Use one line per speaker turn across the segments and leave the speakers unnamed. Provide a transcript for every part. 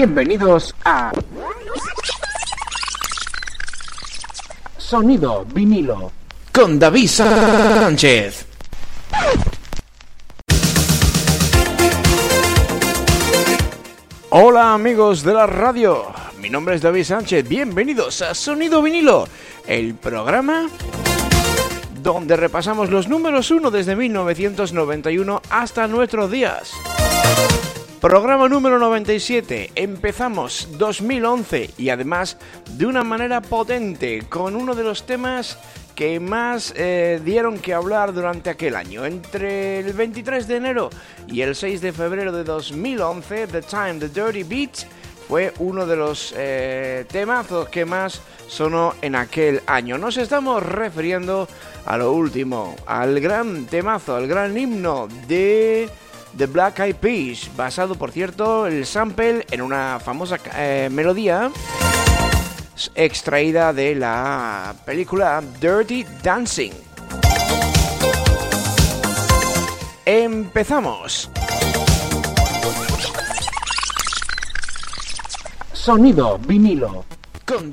Bienvenidos a Sonido vinilo con David Sánchez. Hola amigos de la radio, mi nombre es David Sánchez, bienvenidos a Sonido vinilo, el programa donde repasamos los números 1 desde 1991 hasta nuestros días. Programa número 97. Empezamos 2011 y además de una manera potente con uno de los temas que más eh, dieron que hablar durante aquel año. Entre el 23 de enero y el 6 de febrero de 2011, The Time, The Dirty Beat fue uno de los eh, temazos que más sonó en aquel año. Nos estamos refiriendo a lo último, al gran temazo, al gran himno de The Black Eyed Peas, basado por cierto el sample en una famosa eh, melodía extraída de la película Dirty Dancing. Empezamos. Sonido vinilo. Con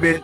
to you.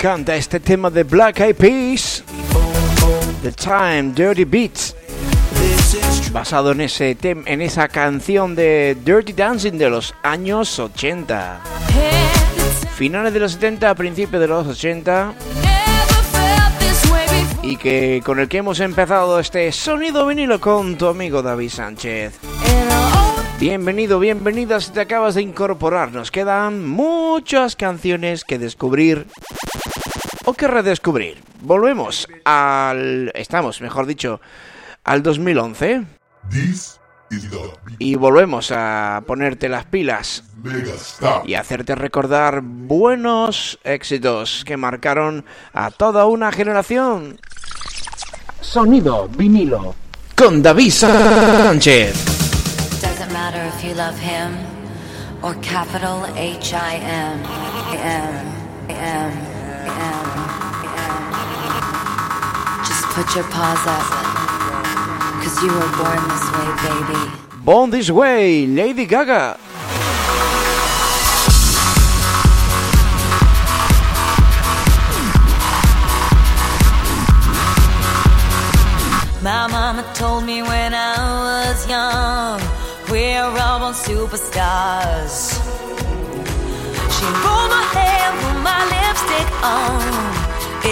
encanta este tema de Black Eyed Peas, The Time, Dirty Beats, basado en, ese tem- en esa canción de Dirty Dancing de los años 80.
Had the time,
Finales de los 70, principios de los 80,
never felt this way before.
y que con el que hemos empezado este sonido vinilo con tu amigo David Sánchez. Bienvenido, bienvenida si te acabas de incorporar. Nos quedan muchas canciones que descubrir o que redescubrir. Volvemos al... Estamos, mejor dicho, al 2011
This is the Big
y volvemos a ponerte las pilas y hacerte recordar buenos éxitos que marcaron a toda una generación. Sonido vinilo con David Sánchez.
Doesn't matter if you love him or capital H I. M. M. M. M. Put your paws up. Cause you were born this way, baby.
Born This Way, Lady Gaga.
My mama told me when I was young, we're all born superstars. She rolled my hair, put my lipstick on,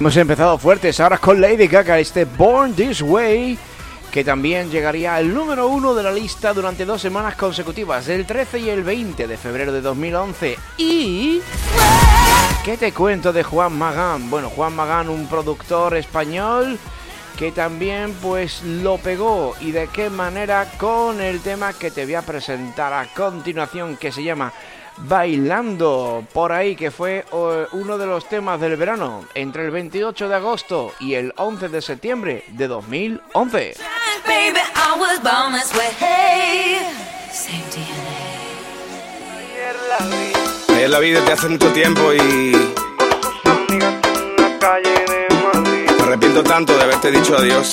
Hemos empezado fuertes ahora con Lady Gaga, este Born This Way, que también llegaría al número uno de la lista durante dos semanas consecutivas, el 13 y el 20 de febrero de 2011. Y... ¿Qué te cuento de Juan Magán? Bueno, Juan Magán, un productor español que también pues lo pegó y de qué manera con el tema que te voy a presentar a continuación que se llama Bailando por ahí que fue uno de los temas del verano entre el 28 de agosto y el 11 de septiembre de 2011.
Baby, I was born this way. Hey, same DNA.
Ayer la vi desde hace mucho tiempo y. arrepiento tanto de haberte dicho adiós.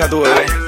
Una
sonrisa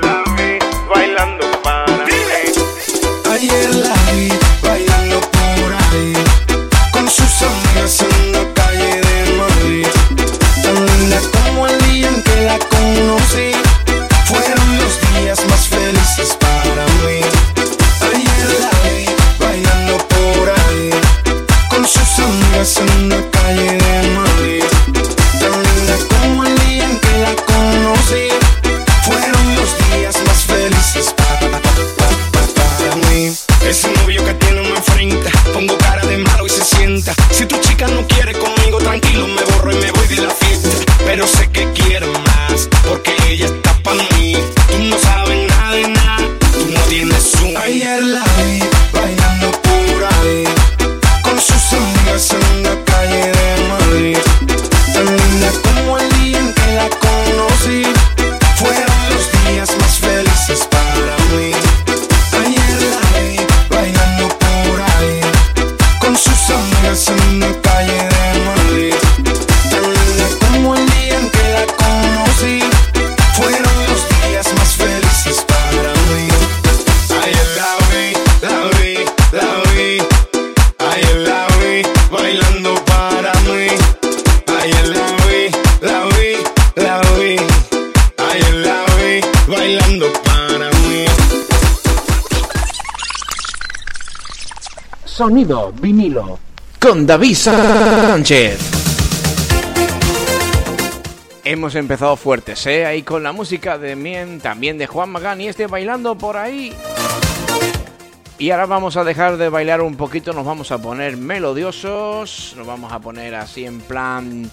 vinilo con David Sánchez. Hemos empezado fuertes, ¿eh? Ahí con la música de Mien, también de Juan Magán y este bailando por ahí. Y ahora vamos a dejar de bailar un poquito, nos vamos a poner melodiosos, nos vamos a poner así en plan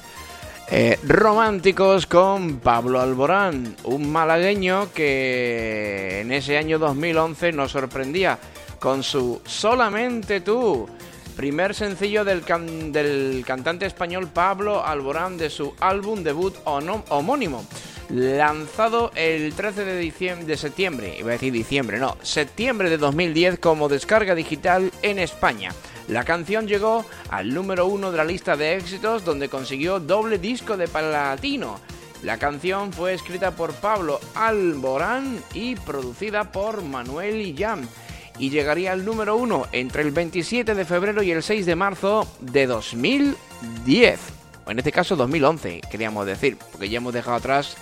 eh, románticos con Pablo Alborán, un malagueño que en ese año 2011 nos sorprendía con su Solamente tú, primer sencillo del, can- del cantante español Pablo Alborán de su álbum debut homónimo. lanzado el 13 de, de septiembre, iba a decir diciembre, no, septiembre de 2010 como descarga digital en España. La canción llegó al número uno de la lista de éxitos donde consiguió doble disco de platino. La canción fue escrita por Pablo Alborán y producida por Manuel Illán y llegaría al número uno entre el 27 de febrero y el 6 de marzo de 2010. O en este caso 2011, queríamos decir, porque ya hemos dejado atrás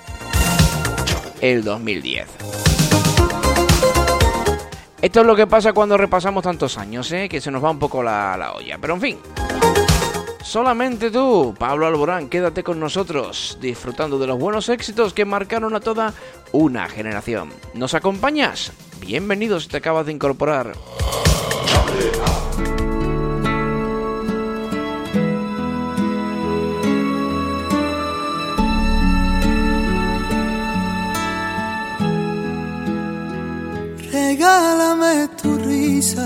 el 2010. Esto es lo que pasa cuando repasamos tantos años, ¿eh? que se nos va un poco la, la olla. Pero en fin, solamente tú, Pablo Alborán, quédate con nosotros, disfrutando de los buenos éxitos que marcaron a toda una generación. ¿Nos acompañas? Bienvenido si te acabas de incorporar.
Regálame tu risa,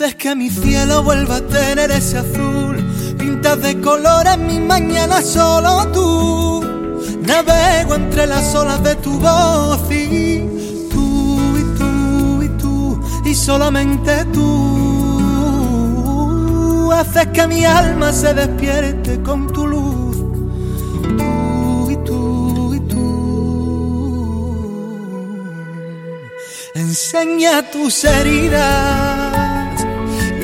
Haces que mi cielo vuelva a tener ese azul, pintas de colores mi mañana solo tú. Navego entre las olas de tu voz y tú y tú y tú y solamente tú haces que mi alma se despierte con tu luz. Tú y tú y tú. Enseña tus heridas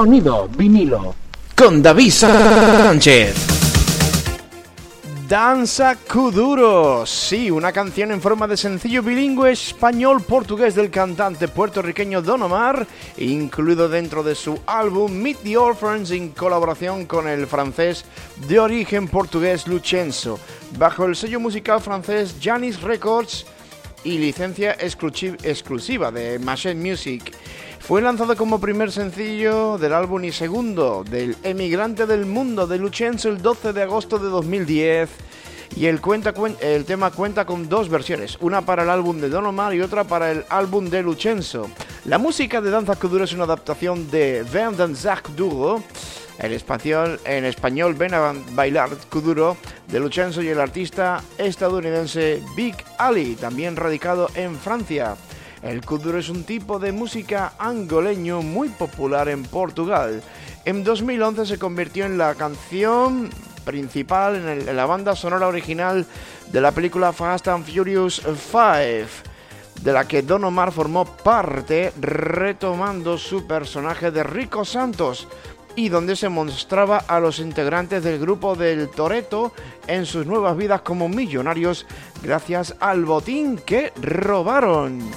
Sonido vinilo. Con David Sánchez. Danza Kuduro, sí, una canción en forma de sencillo bilingüe español-portugués del cantante puertorriqueño Don Omar, incluido dentro de su álbum Meet the Orphans en colaboración con el francés de origen portugués Lucenzo, bajo el sello musical francés Janis Records y licencia exclusi- exclusiva de Machine Music. Fue lanzado como primer sencillo del álbum y segundo del Emigrante del Mundo de Lucenzo el 12 de agosto de 2010. Y el, cuenta, cuen- el tema cuenta con dos versiones, una para el álbum de Don Omar y otra para el álbum de Lucenzo. La música de Danza Kuduro es una adaptación de Ven Danzak Duro, el español, en español Ven a Bailar Kuduro, de Lucenzo y el artista estadounidense Big Ali, también radicado en Francia. El kuduro es un tipo de música angoleño muy popular en Portugal. En 2011 se convirtió en la canción principal en, en la banda sonora original de la película Fast and Furious 5, de la que Don Omar formó parte retomando su personaje de Rico Santos y donde se mostraba a los integrantes del grupo del Toreto en sus nuevas vidas como millonarios gracias al botín que robaron.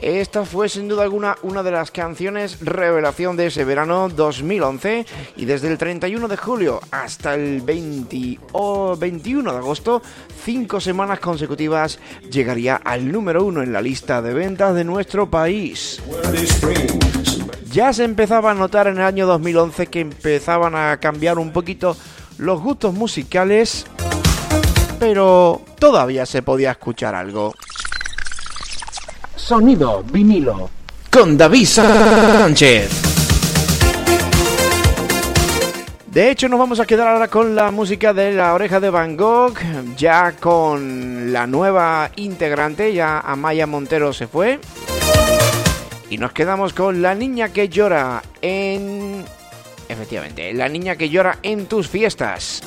Esta fue sin duda alguna una de las canciones revelación de ese verano 2011 y desde el 31 de julio hasta el 20 o 21 de agosto, cinco semanas consecutivas, llegaría al número uno en la lista de ventas de nuestro país. Ya se empezaba a notar en el año 2011 que empezaban a cambiar un poquito los gustos musicales, pero todavía se podía escuchar algo. Sonido vinilo. Con David Sánchez. De hecho, nos vamos a quedar ahora con la música de La Oreja de Van Gogh, ya con la nueva integrante, ya Amaya Montero se fue. Y nos quedamos con La Niña que llora en... Efectivamente, La Niña que llora en tus fiestas.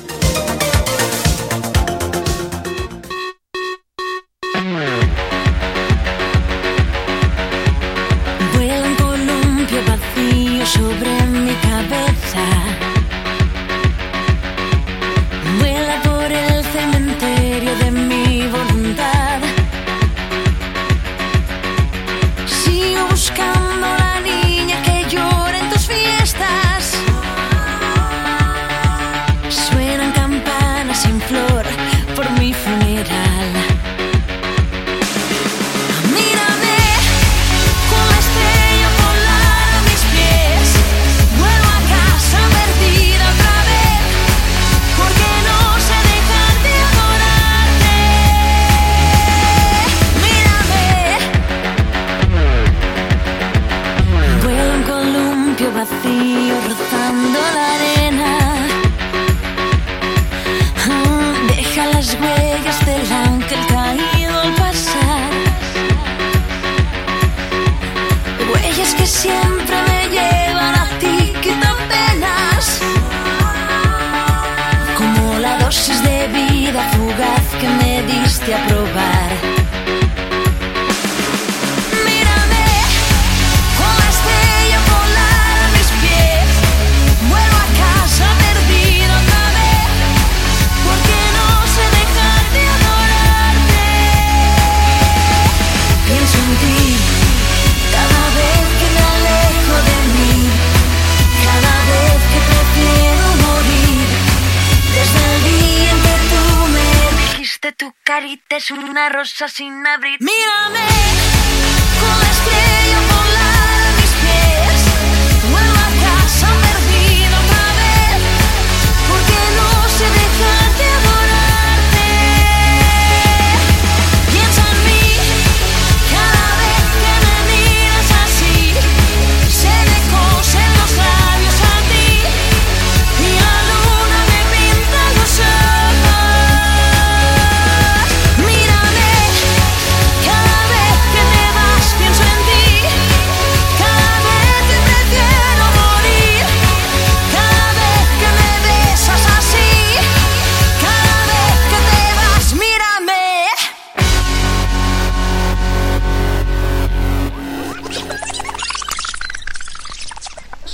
sin abrir.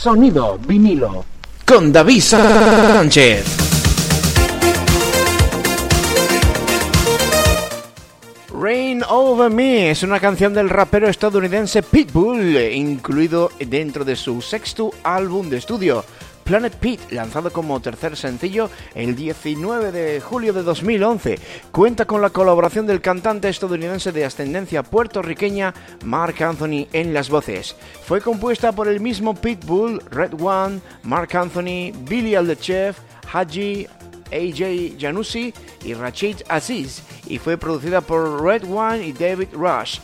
Sonido vinilo. Con David Sánchez. Rain Over Me es una canción del rapero estadounidense Pitbull, incluido dentro de su sexto álbum de estudio. Planet Pete, lanzado como tercer sencillo el 19 de julio de 2011. Cuenta con la colaboración del cantante estadounidense de ascendencia puertorriqueña Mark Anthony en las voces. Fue compuesta por el mismo Pitbull, Red One, Mark Anthony, Billy Aldechef, Haji, AJ Janussi y Rachid Aziz y fue producida por Red One y David Rush.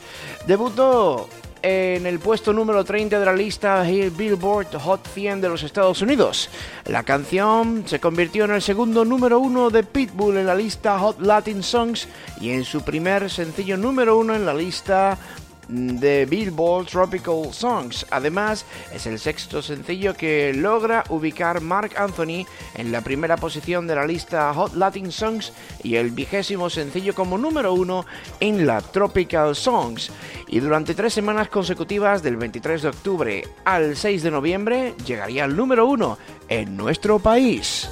Debutó en el puesto número 30 de la lista Billboard Hot 100 de los Estados Unidos. La canción se convirtió en el segundo número 1 de Pitbull en la lista Hot Latin Songs y en su primer sencillo número 1 en la lista de Billboard Tropical Songs. Además, es el sexto sencillo que logra ubicar Mark Anthony en la primera posición de la lista Hot Latin Songs y el vigésimo sencillo como número uno en la Tropical Songs. Y durante tres semanas consecutivas, del 23 de octubre al 6 de noviembre, llegaría al número uno en nuestro país.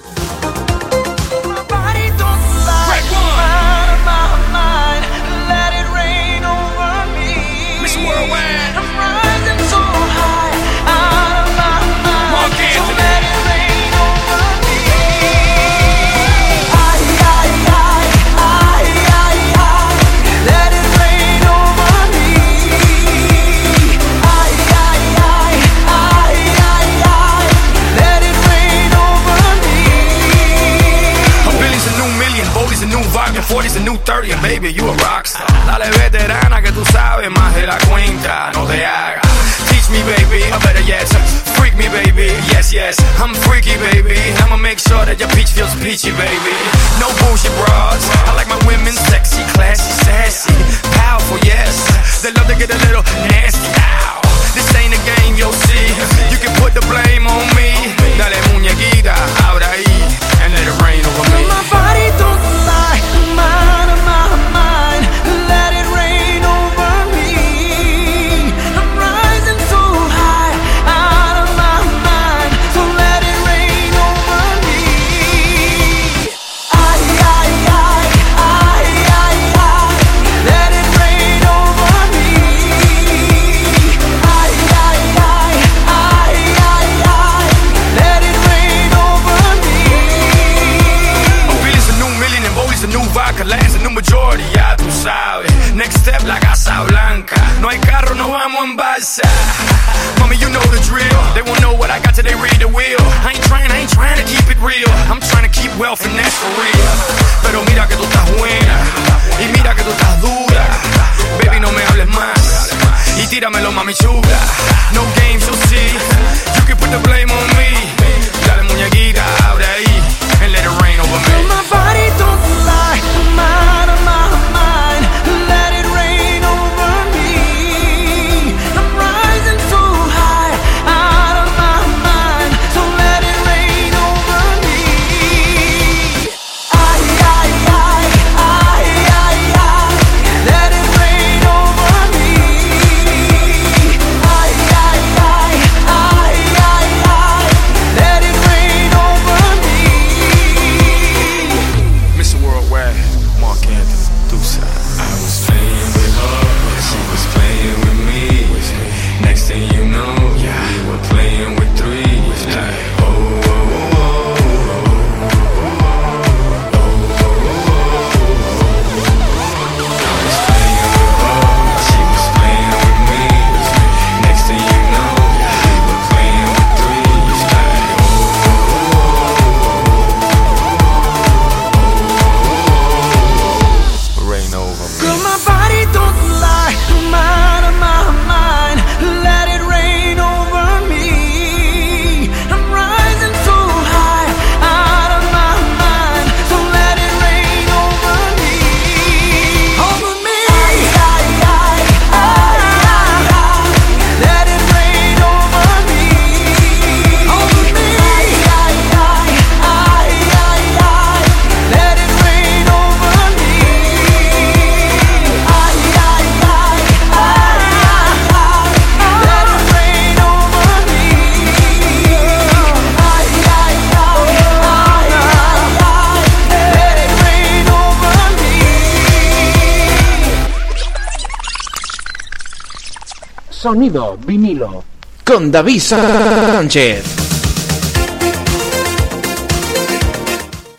Sonido vinilo. Con David Sánchez.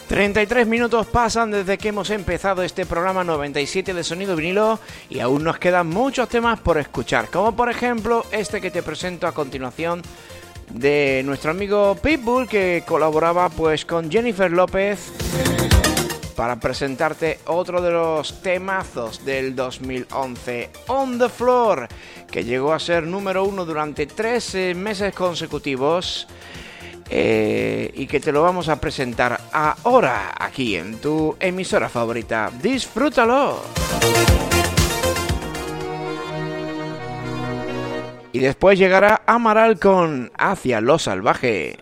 33 minutos pasan desde que hemos empezado este programa 97 de Sonido Vinilo y aún nos quedan muchos temas por escuchar, como por ejemplo este que te presento a continuación de nuestro amigo Pitbull que colaboraba pues con Jennifer López para presentarte otro de los temazos del 2011, On the Floor, que llegó a ser número uno durante 13 meses consecutivos eh, y que te lo vamos a presentar ahora aquí en tu emisora favorita. ¡Disfrútalo! Y después llegará Amaral con Hacia lo Salvaje.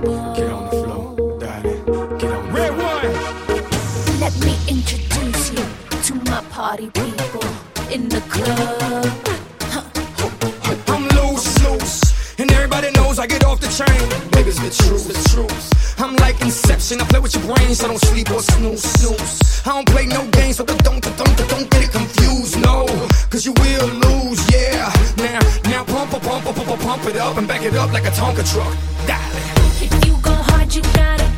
Get on the floor, darling. Get on Red one.
Let me introduce you to my party people in the club.
I get off the train. Niggas, the truth, the truth. I'm like Inception. I play with your brains. I don't sleep or snooze, snooze. I don't play no games, so don't, don't, don't, don't get it confused. No, cause you will lose, yeah. Now, now pump, pump, pump, pump, pump it up and back it up like a Tonka truck.
Dial you gotta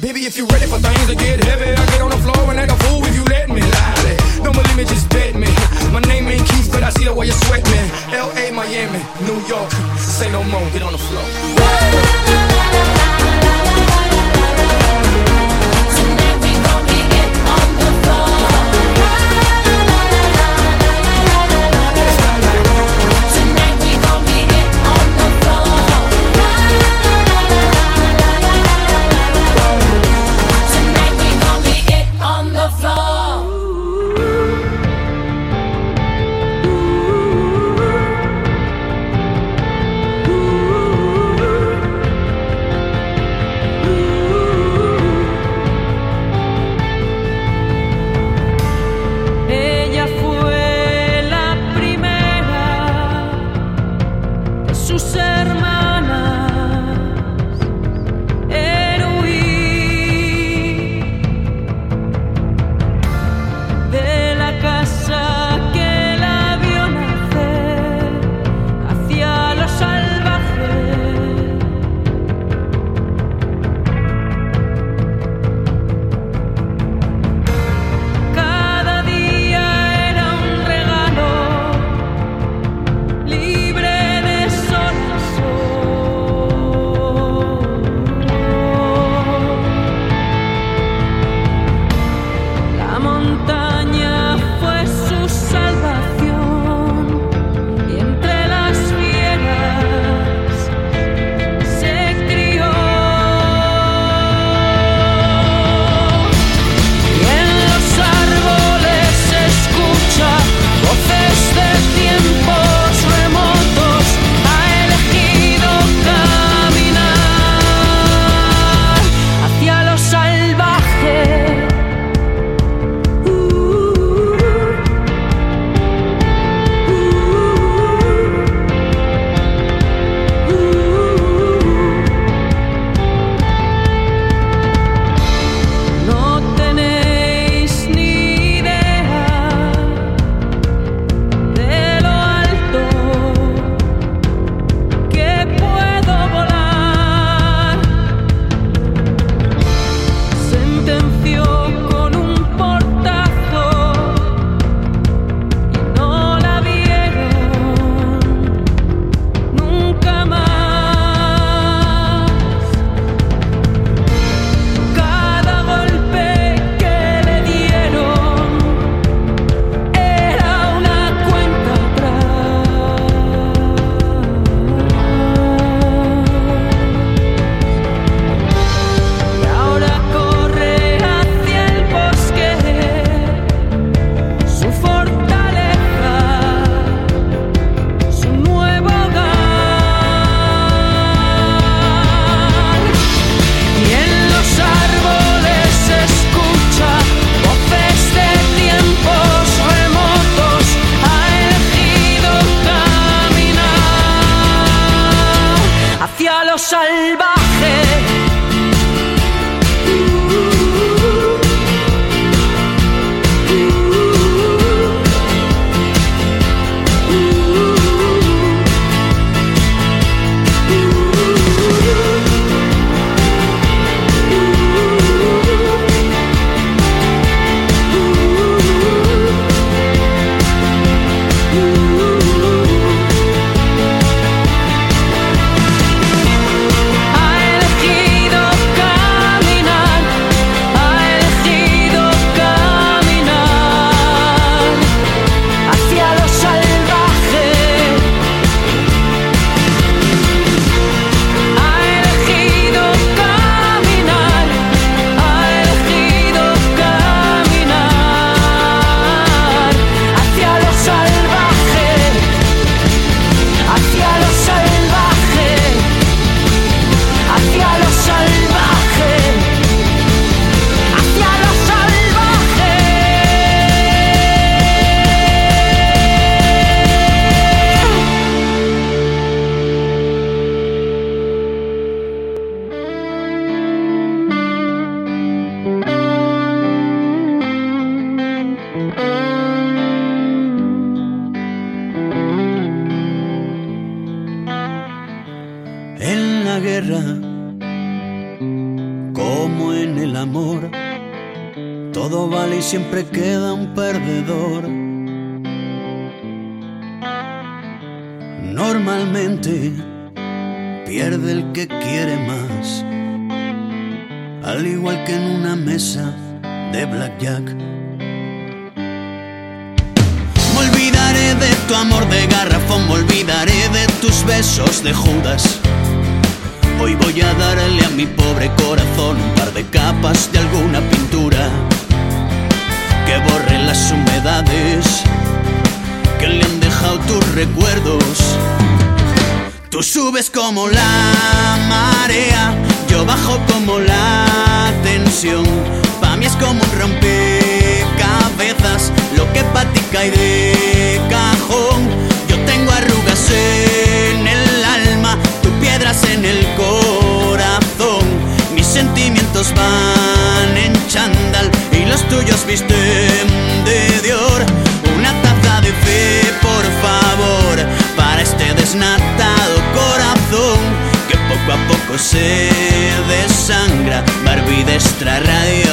Baby, if you ready for things to get
al igual que en una mesa de blackjack. Me olvidaré de tu amor de garrafón, me olvidaré de tus besos de Judas. Hoy voy a darle a mi pobre corazón un par de capas de alguna pintura que borre las humedades que le han dejado tus recuerdos. Tú subes como la marea, yo bajo como la tensión. Pa' mí es como un rompecabezas, lo que pa' ti de cajón. Yo tengo arrugas en el alma, tú piedras en el corazón. Mis sentimientos van en chándal y los tuyos visten de Dior. Una taza de fe, por favor, para este que poco a poco se desangra. Barbie de extra radio.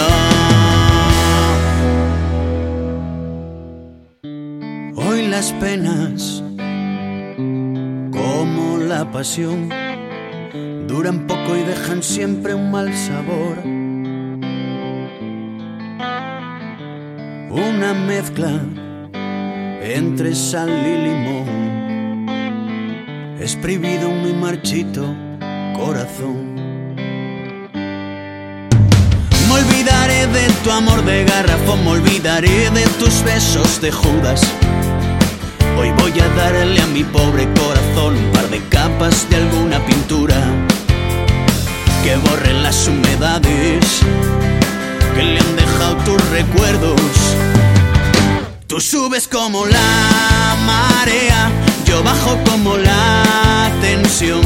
Hoy las penas, como la pasión, duran poco y dejan siempre un mal sabor. Una mezcla entre sal y limón, exprimido un muy marchito Me olvidaré de tu amor de garrafón, me olvidaré de tus besos de Judas. Hoy voy a darle a mi pobre corazón un par de capas de alguna pintura que borre las humedades que le han dejado tus recuerdos. Tú subes como la marea, yo bajo como la tensión.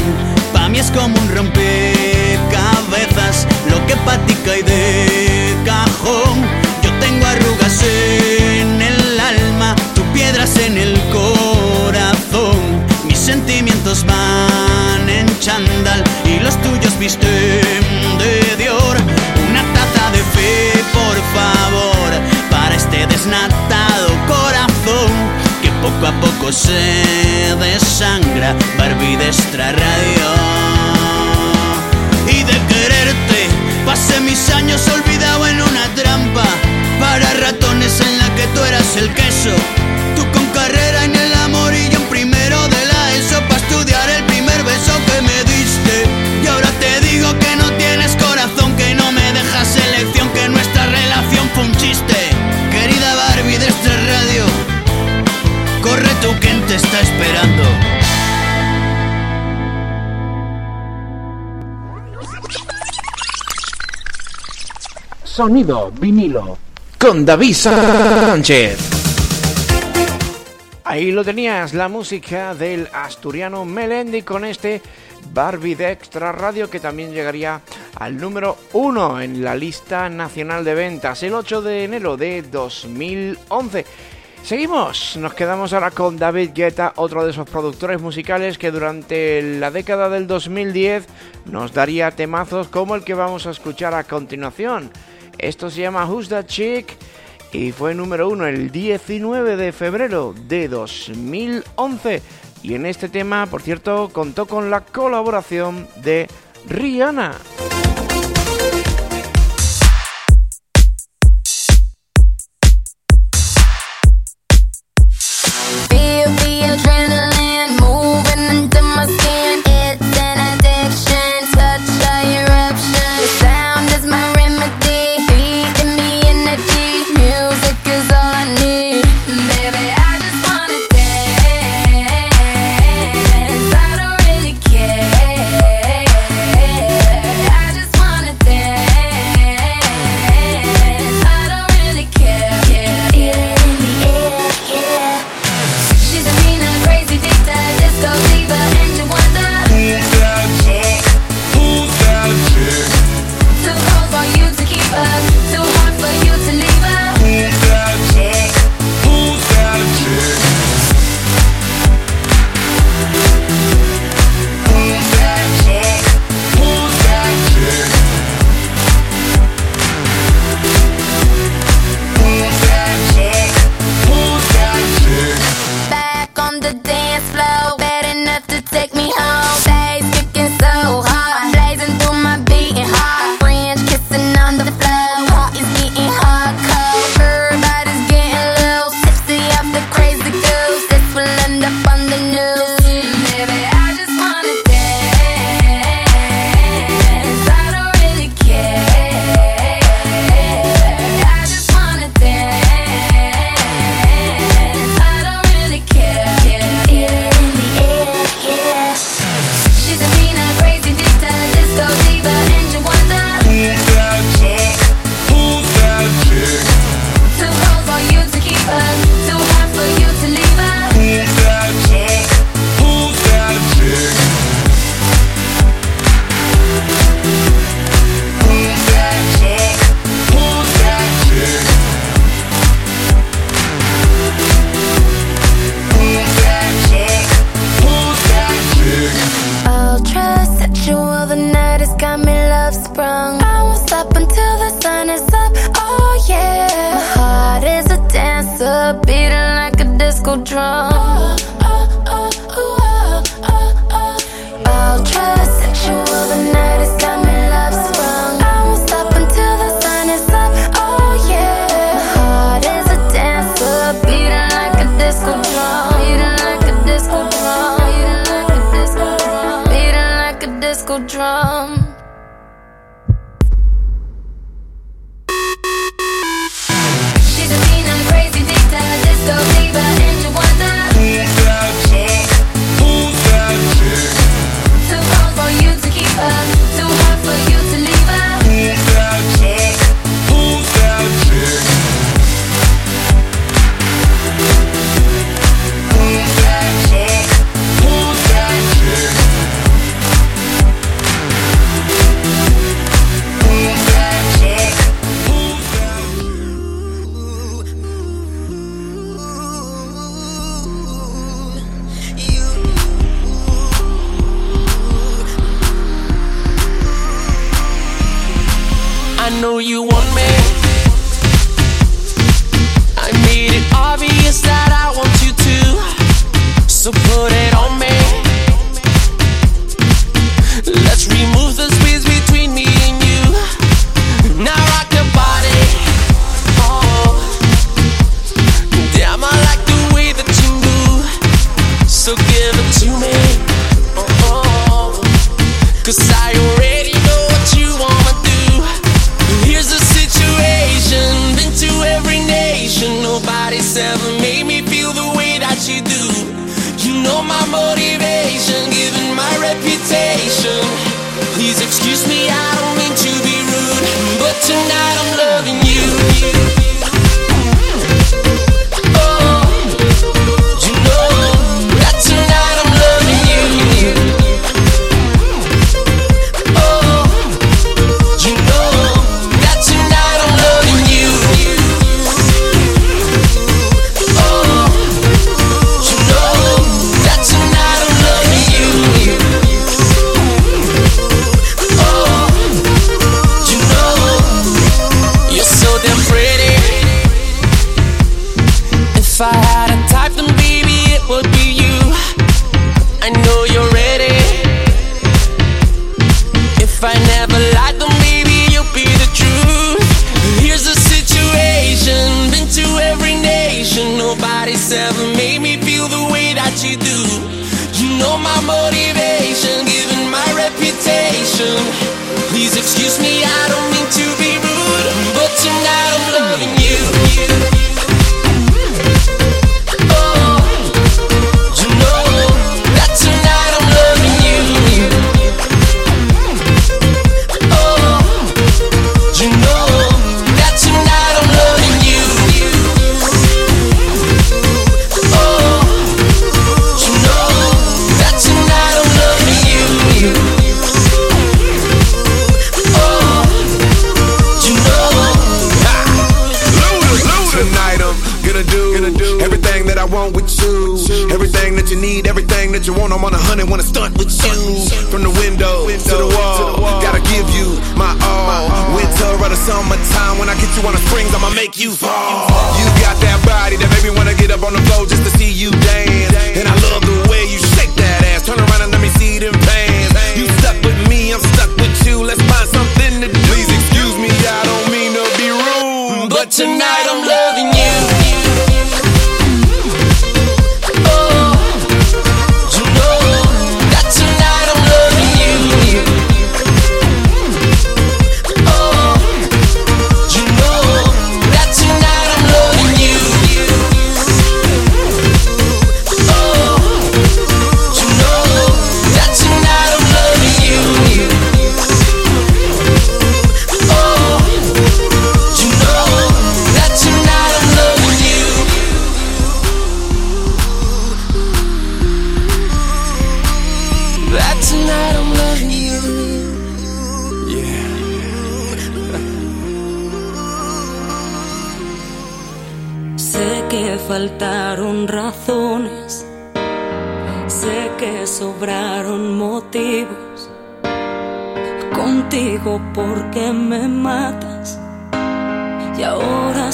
Mí es como un rompecabezas, lo que pa' ti cae de cajón. Yo tengo arrugas en el alma, tú piedras en el corazón. Mis sentimientos van en chándal y los tuyos visten de Dior. Una taza de fe, por favor, para este desnatado poco se desangra. Barbie de extra radio. Y de quererte, pasé mis años olvidado en una trampa para ratones en la que tú eras el queso. Corre tú quien te está esperando.
Sonido vinilo con David Sánchez. Ahí lo tenías, la música del asturiano Melendi con este Barbie de Extra Radio que también llegaría al número uno en la lista nacional de ventas el 8 de enero de 2011. Seguimos, nos quedamos ahora con David Guetta, otro de esos productores musicales que durante la década del 2010 nos daría temazos como el que vamos a escuchar a continuación. Esto se llama Who's That Chick y fue número uno el 19 de febrero de 2011. Y en este tema, por cierto, contó con la colaboración de Rihanna.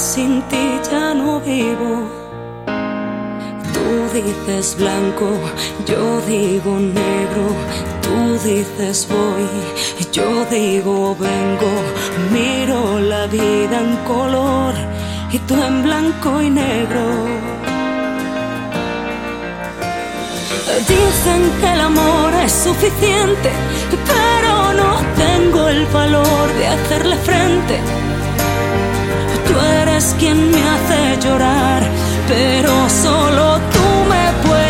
Sin ti ya no vivo. Tú dices blanco, yo digo negro. Tú dices voy, yo digo vengo. Miro la vida en color y tú en blanco y negro. Dicen que el amor es suficiente, pero no tengo el valor de hacerle frente. Tú eres quien me hace llorar, pero solo tú me puedes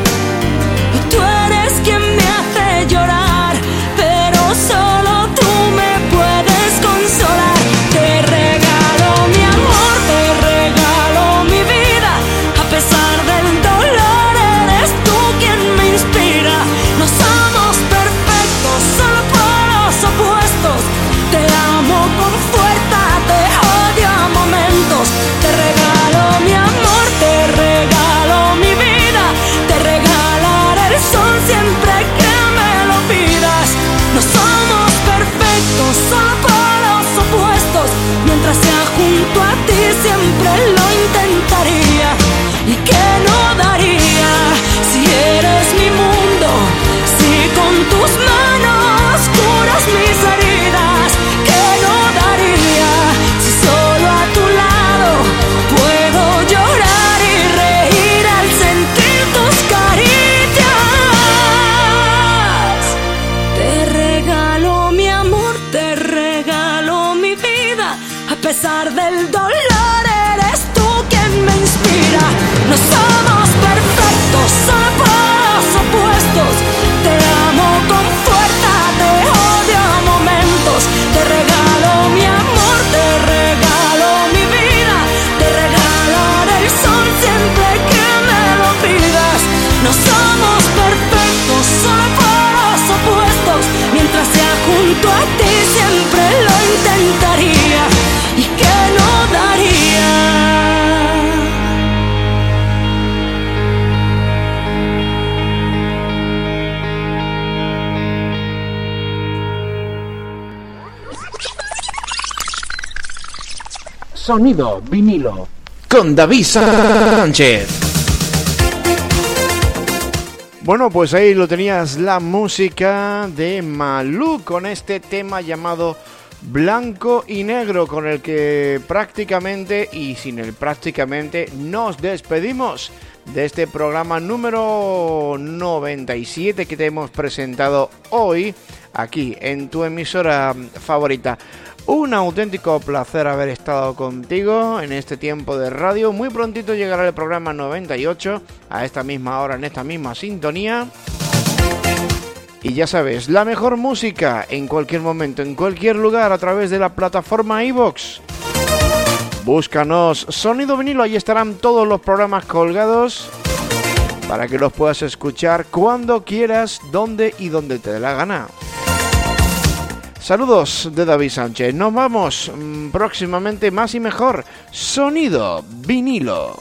Sonido vinilo. Con David Sánchez. Bueno, pues ahí lo tenías, la música de Malú con este tema llamado Blanco y Negro, con el que prácticamente y sin el prácticamente nos despedimos de este programa número 97 que te hemos presentado hoy aquí en tu emisora favorita. Un auténtico placer haber estado contigo en este tiempo de radio. Muy prontito llegará el programa 98 a esta misma hora, en esta misma sintonía. Y ya sabes, la mejor música en cualquier momento, en cualquier lugar, a través de la plataforma iVox. Búscanos Sonido Vinilo, ahí estarán todos los programas colgados para que los puedas escuchar cuando quieras, donde y donde te dé la gana. Saludos de David Sánchez. Nos vamos mm, próximamente más y mejor. Sonido vinilo.